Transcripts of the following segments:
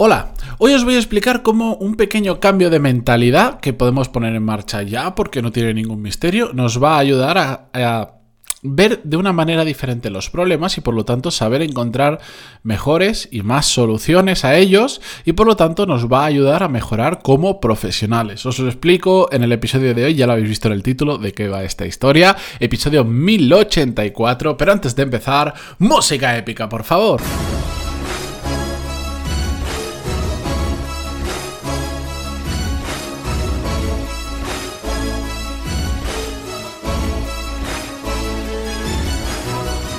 Hola, hoy os voy a explicar cómo un pequeño cambio de mentalidad que podemos poner en marcha ya, porque no tiene ningún misterio, nos va a ayudar a, ver de una manera diferente los problemas y por lo tanto saber encontrar mejores y más soluciones a ellos y por lo tanto nos va a ayudar a mejorar como profesionales. Os lo explico en el episodio de hoy, ya lo habéis visto en el título de qué va esta historia, episodio 1084, pero antes de empezar, música épica, por favor.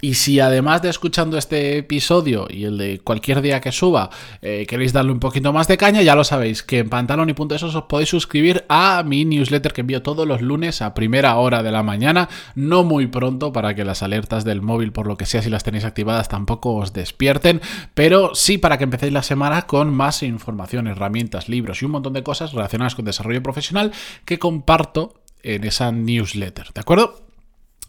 Y si además de escuchando este episodio y el de cualquier día que suba, eh, queréis darle un poquito más de caña, ya lo sabéis, que en pantaloni.es os podéis suscribir a mi newsletter que envío todos los lunes a primera hora de la mañana, no muy pronto para que las alertas del móvil, por lo que sea, si las tenéis activadas, tampoco os despierten, pero sí para que empecéis la semana con más información, herramientas, libros y un montón de cosas relacionadas con desarrollo profesional que comparto en esa newsletter, ¿de acuerdo?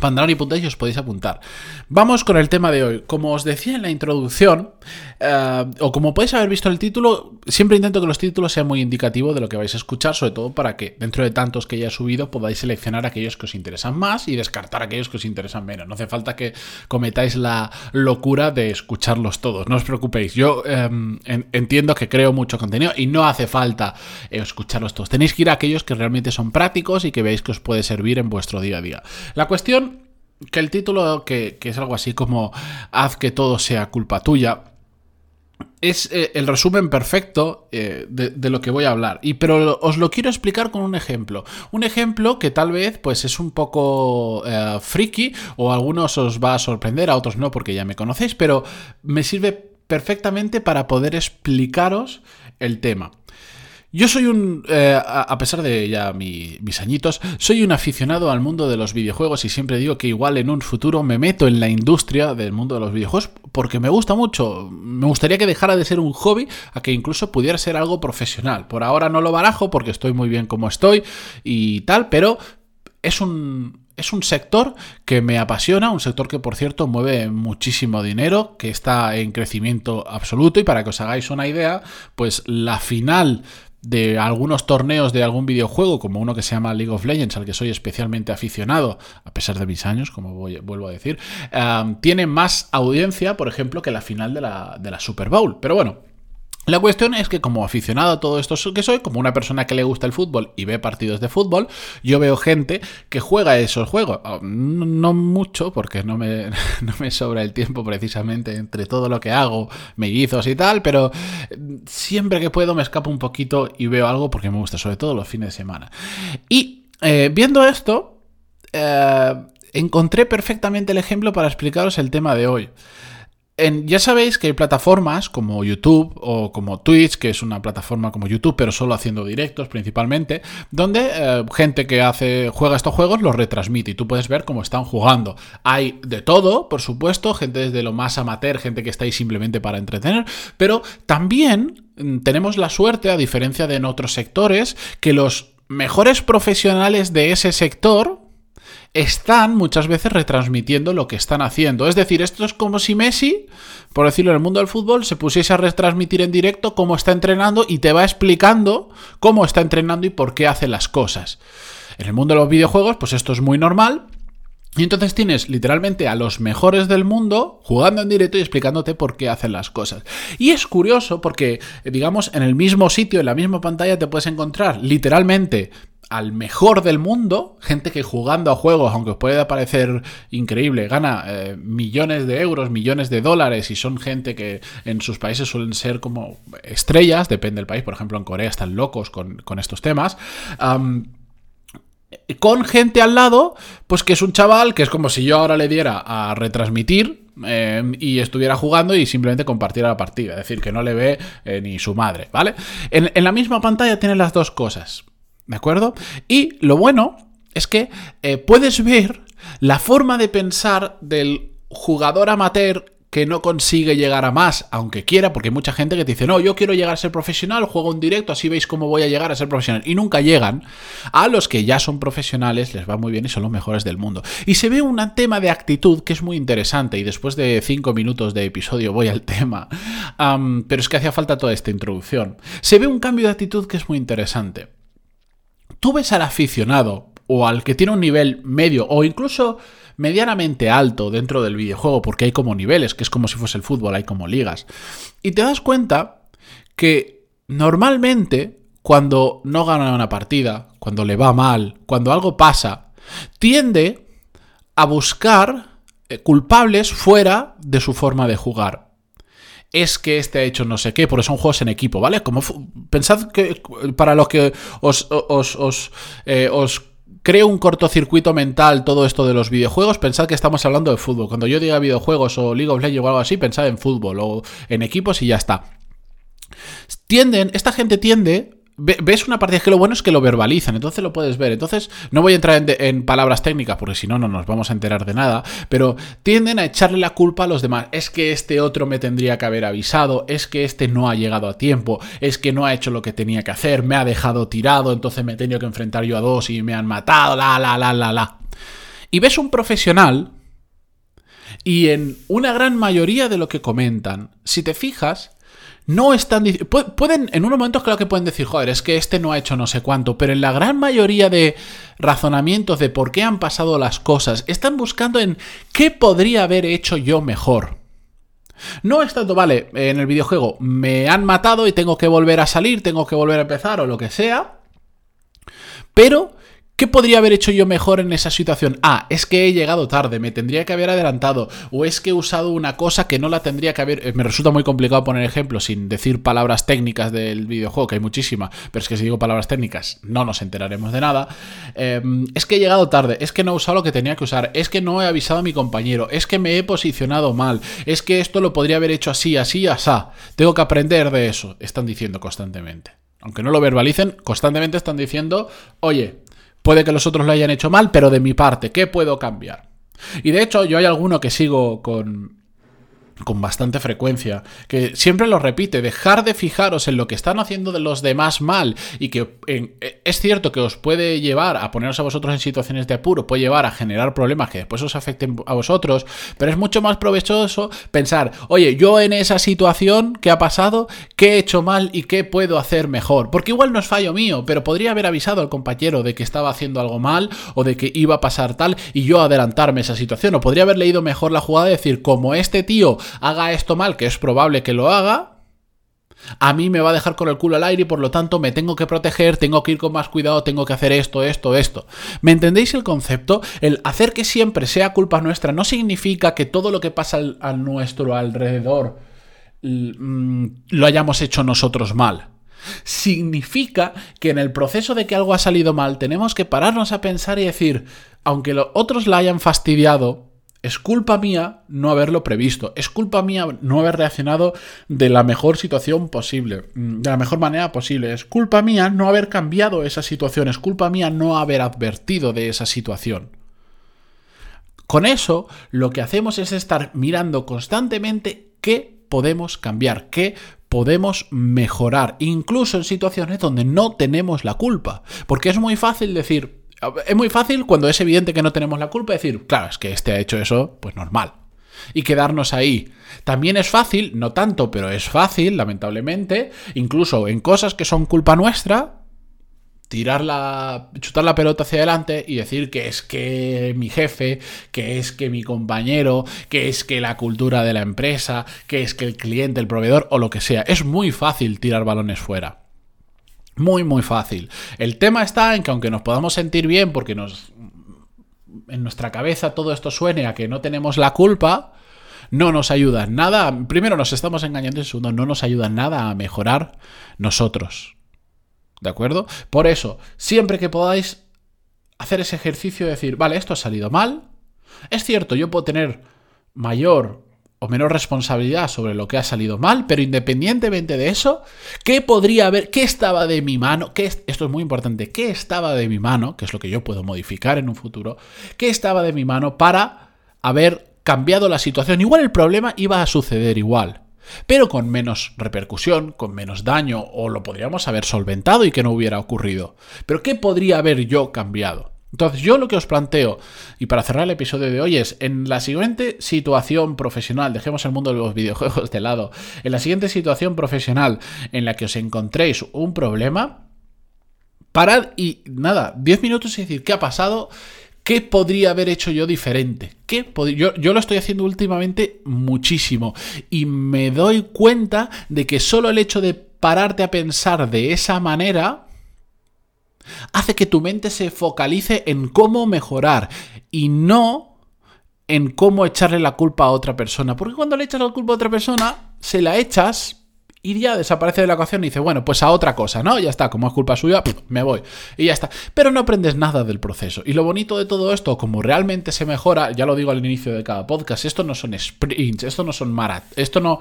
Pantaloni.es os podéis apuntar. Vamos con el tema de hoy. Como os decía en la introducción, eh, o como podéis haber visto el título, siempre intento que los títulos sean muy indicativos de lo que vais a escuchar, sobre todo para que dentro de tantos que ya he subido podáis seleccionar aquellos que os interesan más y descartar aquellos que os interesan menos. No hace falta que cometáis la locura de escucharlos todos, no os preocupéis. Yo em, entiendo que creo mucho contenido y no hace falta eh, escucharlos todos. Tenéis que ir a aquellos que realmente son prácticos y que veáis que os puede servir en vuestro día a día. La cuestión que el título, que, es algo así como Haz que todo sea culpa tuya, es eh, el resumen perfecto eh, de, lo que voy a hablar. Y, pero os lo quiero explicar con un ejemplo. Un ejemplo que tal vez pues, es un poco eh, friki o a algunos os va a sorprender, a otros no porque ya me conocéis, pero me sirve perfectamente para poder explicaros el tema. Yo soy un, eh, a pesar de ya mis añitos, soy un aficionado al mundo de los videojuegos y siempre digo que igual en un futuro me meto en la industria del mundo de los videojuegos porque me gusta mucho. Me gustaría que dejara de ser un hobby a que incluso pudiera ser algo profesional. Por ahora no lo barajo porque estoy muy bien como estoy y tal, pero es un, es un sector que me apasiona, un sector que por cierto mueve muchísimo dinero, que está en crecimiento absoluto y para que os hagáis una idea, pues la final de algunos torneos de algún videojuego, como uno que se llama League of Legends, al que soy especialmente aficionado, a pesar de mis años, como vuelvo a decir, tiene más audiencia, por ejemplo, que la final de la, de la Super Bowl. Pero bueno, la cuestión es que como aficionado a todo esto que soy, como una persona que le gusta el fútbol y ve partidos de fútbol, yo veo gente que juega esos juegos. Ah, no mucho, porque no me, no me sobra el tiempo precisamente entre todo lo que hago, mellizos y tal, pero siempre que puedo me escapo un poquito y veo algo porque me gusta, sobre todo los fines de semana. Y eh, viendo esto, eh, encontré perfectamente el ejemplo para explicaros el tema de hoy ya sabéis que hay plataformas como YouTube o como Twitch, que es una plataforma como YouTube, pero solo haciendo directos principalmente, donde eh, gente que hace juega estos juegos los retransmite y tú puedes ver cómo están jugando. Hay de todo, por supuesto, gente desde lo más amateur, gente que está ahí simplemente para entretener, pero también mm, tenemos la suerte, a diferencia de en otros sectores, que los mejores profesionales de ese sector están muchas veces retransmitiendo lo que están haciendo. Es decir, esto es como si Messi, por decirlo en el mundo del fútbol, se pusiese a retransmitir en directo cómo está entrenando y te va explicando cómo está entrenando y por qué hace las cosas. En el mundo de los videojuegos, pues esto es muy normal, y entonces tienes literalmente a los mejores del mundo jugando en directo y explicándote por qué hacen las cosas. Y es curioso porque, digamos, en el mismo sitio, en la misma pantalla, te puedes encontrar literalmente al mejor del mundo, gente que jugando a juegos, aunque os pueda parecer increíble, gana eh, millones de euros, millones de dólares y son gente que en sus países suelen ser como estrellas, depende del país, por ejemplo en Corea están locos con, estos temas. con gente al lado, pues que es un chaval que es como si yo ahora le diera a retransmitir eh, y estuviera jugando y simplemente compartiera la partida. Es decir, que no le ve eh, ni su madre, ¿vale? En, en, la misma pantalla tiene las dos cosas. ¿De acuerdo? Y lo bueno es que eh, puedes ver la forma de pensar del jugador amateur que no consigue llegar a más, aunque quiera, porque hay mucha gente que te dice, no, yo quiero llegar a ser profesional, juego en directo, así veis cómo voy a llegar a ser profesional. Y nunca llegan. A los que ya son profesionales les va muy bien y son los mejores del mundo. Y se ve un tema de actitud que es muy interesante, y después de cinco minutos de episodio voy al tema, pero es que hacía falta toda esta introducción. Se ve un cambio de actitud que es muy interesante. Tú ves al aficionado o al que tiene un nivel medio o incluso medianamente alto dentro del videojuego, porque hay como niveles, que es como si fuese el fútbol, hay como ligas. Y te das cuenta que normalmente cuando no gana una partida, cuando le va mal, cuando algo pasa, tiende a buscar eh, culpables fuera de su forma de jugar. Es que este ha hecho no sé qué, porque son juegos en equipo, ¿vale? Como pensad que para los que os, os, os, eh, os creo un cortocircuito mental todo esto de los videojuegos, pensad que estamos hablando de fútbol. Cuando yo diga videojuegos o League of Legends o algo así, pensad en fútbol o en equipos y ya está. Tienden, esta gente tiende ves una partida que lo bueno es que lo verbalizan, entonces lo puedes ver. Entonces, no voy a entrar en, palabras técnicas porque si no, no nos vamos a enterar de nada, pero tienden a echarle la culpa a los demás. Es que este otro me tendría que haber avisado, es que este no ha llegado a tiempo, es que no ha hecho lo que tenía que hacer, me ha dejado tirado, entonces me he tenido que enfrentar yo a dos y me han matado, la, la, la, la, la. Y ves un profesional y en una gran mayoría de lo que comentan, si te fijas, no están pueden en unos momentos creo que pueden decir, joder, es que este no ha hecho no sé cuánto, pero en la gran mayoría de razonamientos de por qué han pasado las cosas, están buscando en qué podría haber hecho yo mejor. No es tanto, vale, en el videojuego me han matado y tengo que volver a salir, tengo que volver a empezar o lo que sea, pero ¿Qué podría haber hecho yo mejor en esa situación? Ah, es que he llegado tarde, me tendría que haber adelantado, o es que he usado una cosa que no la tendría que haber... Eh, me resulta muy complicado poner ejemplos sin decir palabras técnicas del videojuego, que hay muchísimas, pero es que si digo palabras técnicas no nos enteraremos de nada. Em, es que he llegado tarde, es que no he usado lo que tenía que usar, es que no he avisado a mi compañero, es que me he posicionado mal, es que esto lo podría haber hecho así, así, asá. Tengo que aprender de eso, están diciendo constantemente. Aunque no lo verbalicen, constantemente están diciendo, oye, Puede que los otros lo hayan hecho mal, pero de mi parte, ¿qué puedo cambiar? Y de hecho, yo hay alguno que sigo con, con bastante frecuencia, que siempre lo repite, dejar de fijaros en lo que están haciendo de los demás mal y que eh, es cierto que os puede llevar a poneros a vosotros en situaciones de apuro, puede llevar a generar problemas que después os afecten a vosotros, pero es mucho más provechoso pensar, oye, yo en esa situación que ha pasado, ¿qué he hecho mal y qué puedo hacer mejor? Porque igual no es fallo mío, pero podría haber avisado al compañero de que estaba haciendo algo mal o de que iba a pasar tal y yo adelantarme esa situación, o podría haber leído mejor la jugada y decir, como este tío haga esto mal, que es probable que lo haga, a mí me va a dejar con el culo al aire y por lo tanto me tengo que proteger, tengo que ir con más cuidado, tengo que hacer esto, esto, esto. ¿Me entendéis el concepto? El hacer que siempre sea culpa nuestra no significa que todo lo que pasa a nuestro alrededor mm, lo hayamos hecho nosotros mal. Significa que en el proceso de que algo ha salido mal tenemos que pararnos a pensar y decir, aunque los otros la hayan fastidiado, es culpa mía no haberlo previsto. Es culpa mía no haber reaccionado de la mejor situación posible, mm, de la mejor manera posible. Es culpa mía no haber cambiado esa situación. Es culpa mía no haber advertido de esa situación. Con eso, lo que hacemos es estar mirando constantemente qué podemos cambiar, qué podemos mejorar, incluso en situaciones donde no tenemos la culpa. Porque es muy fácil decir, es muy fácil cuando es evidente que no tenemos la culpa decir, claro, es que este ha hecho eso, pues normal. Y quedarnos ahí. También es fácil, no tanto, pero es fácil, lamentablemente, incluso en cosas que son culpa nuestra, tirar la, chutar la pelota hacia adelante y decir que es que mi jefe, que es que mi compañero, que es que la cultura de la empresa, que es que el cliente, el proveedor o lo que sea. Es muy fácil tirar balones fuera. Muy, muy fácil. El tema está en que aunque nos podamos sentir bien porque nos en nuestra cabeza todo esto suene a que no tenemos la culpa, no nos ayuda nada. Primero nos estamos engañando y segundo no nos ayuda nada a mejorar nosotros. ¿De acuerdo? Por eso, siempre que podáis hacer ese ejercicio de decir, vale, esto ha salido mal. Es cierto, yo puedo tener mayor o menos responsabilidad sobre lo que ha salido mal, pero independientemente de eso, ¿qué podría haber, qué estaba de mi mano? ¿Qué, esto es muy importante, ¿qué estaba de mi mano? Que es lo que yo puedo modificar en un futuro. ¿Qué estaba de mi mano para haber cambiado la situación. Igual el problema iba a suceder igual pero con menos repercusión, con menos daño, o lo podríamos haber solventado y que no hubiera ocurrido. Pero ¿qué podría haber yo cambiado? Entonces, yo lo que os planteo, y para cerrar el episodio de hoy, es en la siguiente situación profesional, dejemos el mundo de los videojuegos de lado, en la siguiente situación profesional en la que os encontréis un problema, parad y nada, 10 minutos y decir qué ha pasado ¿Qué podría haber hecho yo diferente? ¿Qué yo, yo, lo estoy haciendo últimamente muchísimo y me doy cuenta de que solo el hecho de pararte a pensar de esa manera hace que tu mente se focalice en cómo mejorar y no en cómo echarle la culpa a otra persona. Porque cuando le echas la culpa a otra persona, se la echas y ya desaparece de la ecuación y dice, bueno, pues a otra cosa, ¿no? Ya está, como es culpa suya, me voy. Y ya está. Pero no aprendes nada del proceso. Y lo bonito de todo esto, como realmente se mejora, ya lo digo al inicio de cada podcast, esto no son sprints, esto no son marat, esto no,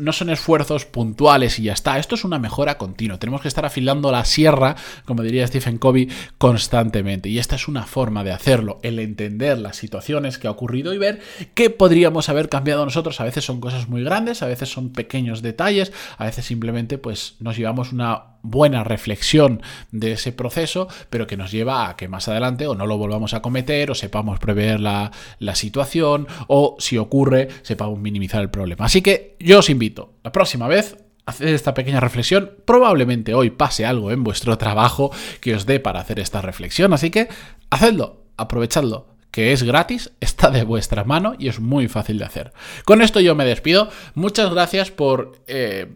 no son esfuerzos puntuales y ya está. Esto es una mejora continua. Tenemos que estar afilando la sierra, como diría Stephen Covey, constantemente. Y esta es una forma de hacerlo, el entender las situaciones que ha ocurrido y ver qué podríamos haber cambiado nosotros. A veces son cosas muy grandes, a veces son pequeños detalles, a veces simplemente pues nos llevamos una buena reflexión de ese proceso, pero que nos lleva a que más adelante o no lo volvamos a cometer o sepamos prever la, la situación o si ocurre sepamos minimizar el problema. Así que yo os invito la próxima vez hacer esta pequeña reflexión. Probablemente hoy pase algo en vuestro trabajo que os dé para hacer esta reflexión. Así que hacedlo, aprovechadlo, que es gratis, está de vuestra mano y es muy fácil de hacer. Con esto yo me despido. Muchas gracias por... Eh,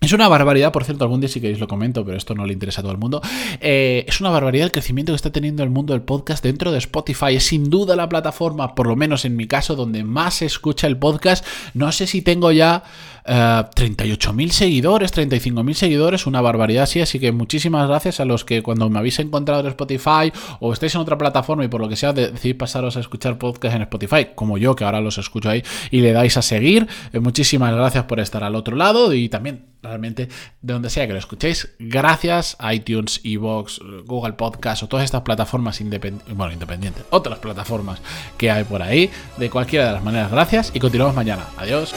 es una barbaridad, por cierto, algún día si queréis lo comento, pero esto no le interesa a todo el mundo. Eh, es una barbaridad el crecimiento que está teniendo el mundo del podcast dentro de Spotify. Es sin duda la plataforma, por lo menos en mi caso, donde más se escucha el podcast. No sé si tengo ya 38.000 eh, seguidores, 35.000 seguidores, una barbaridad así. Así que muchísimas gracias a los que cuando me habéis encontrado en Spotify o estáis en otra plataforma y por lo que sea decidís pasaros a escuchar podcast en Spotify, como yo que ahora los escucho ahí y le dais a seguir. Eh, muchísimas gracias por estar al otro lado y también realmente de donde sea que lo escuchéis. Gracias a iTunes, Evox, Google Podcast o todas estas plataformas independientes, bueno, independientes, otras plataformas que hay por ahí. De cualquiera de las maneras, gracias y continuamos mañana. Adiós.